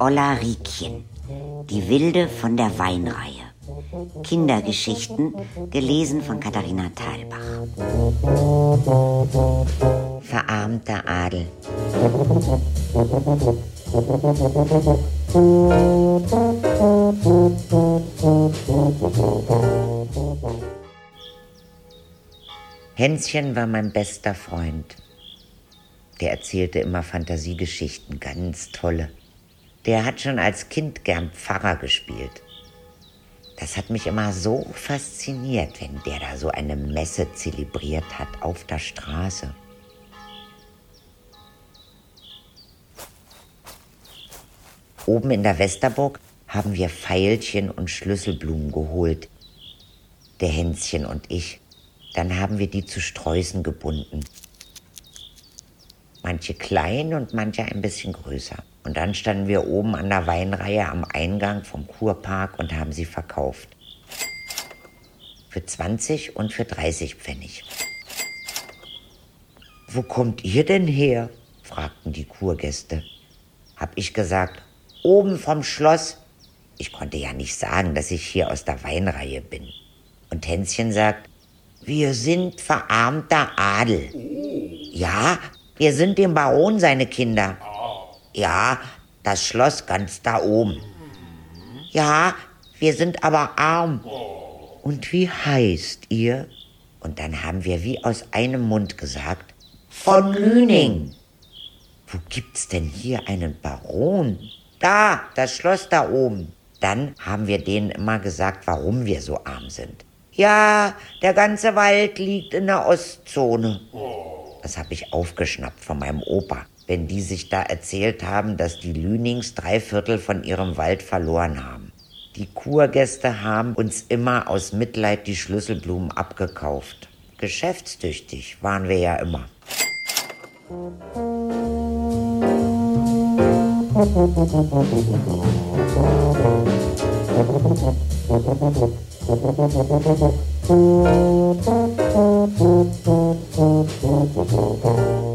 Olla Riekchen, die Wilde von der Weinreihe. Kindergeschichten, gelesen von Katharina Thalbach. Verarmter Adel. Hänschen war mein bester Freund. Der erzählte immer Fantasiegeschichten, ganz tolle. Der hat schon als Kind gern Pfarrer gespielt. Das hat mich immer so fasziniert, wenn der da so eine Messe zelebriert hat auf der Straße. Oben in der Westerburg haben wir Veilchen und Schlüsselblumen geholt. Der Hänschen und ich. Dann haben wir die zu Sträußen gebunden. Manche klein und manche ein bisschen größer. Und dann standen wir oben an der Weinreihe am Eingang vom Kurpark und haben sie verkauft. Für 20 und für 30 Pfennig. Wo kommt ihr denn her? fragten die Kurgäste. Hab ich gesagt, oben vom Schloss. Ich konnte ja nicht sagen, dass ich hier aus der Weinreihe bin. Und Hänschen sagt, wir sind verarmter Adel. Ja, wir sind dem Baron seine Kinder. Ja, das Schloss ganz da oben. Ja, wir sind aber arm. Und wie heißt ihr? Und dann haben wir wie aus einem Mund gesagt, von Lüning. Wo gibt's denn hier einen Baron? Da, das Schloss da oben. Dann haben wir denen immer gesagt, warum wir so arm sind. Ja, der ganze Wald liegt in der Ostzone. Das habe ich aufgeschnappt von meinem Opa, wenn die sich da erzählt haben, dass die Lünings drei Viertel von ihrem Wald verloren haben. Die Kurgäste haben uns immer aus Mitleid die Schlüsselblumen abgekauft. Geschäftstüchtig waren wir ja immer. Musik Thank you.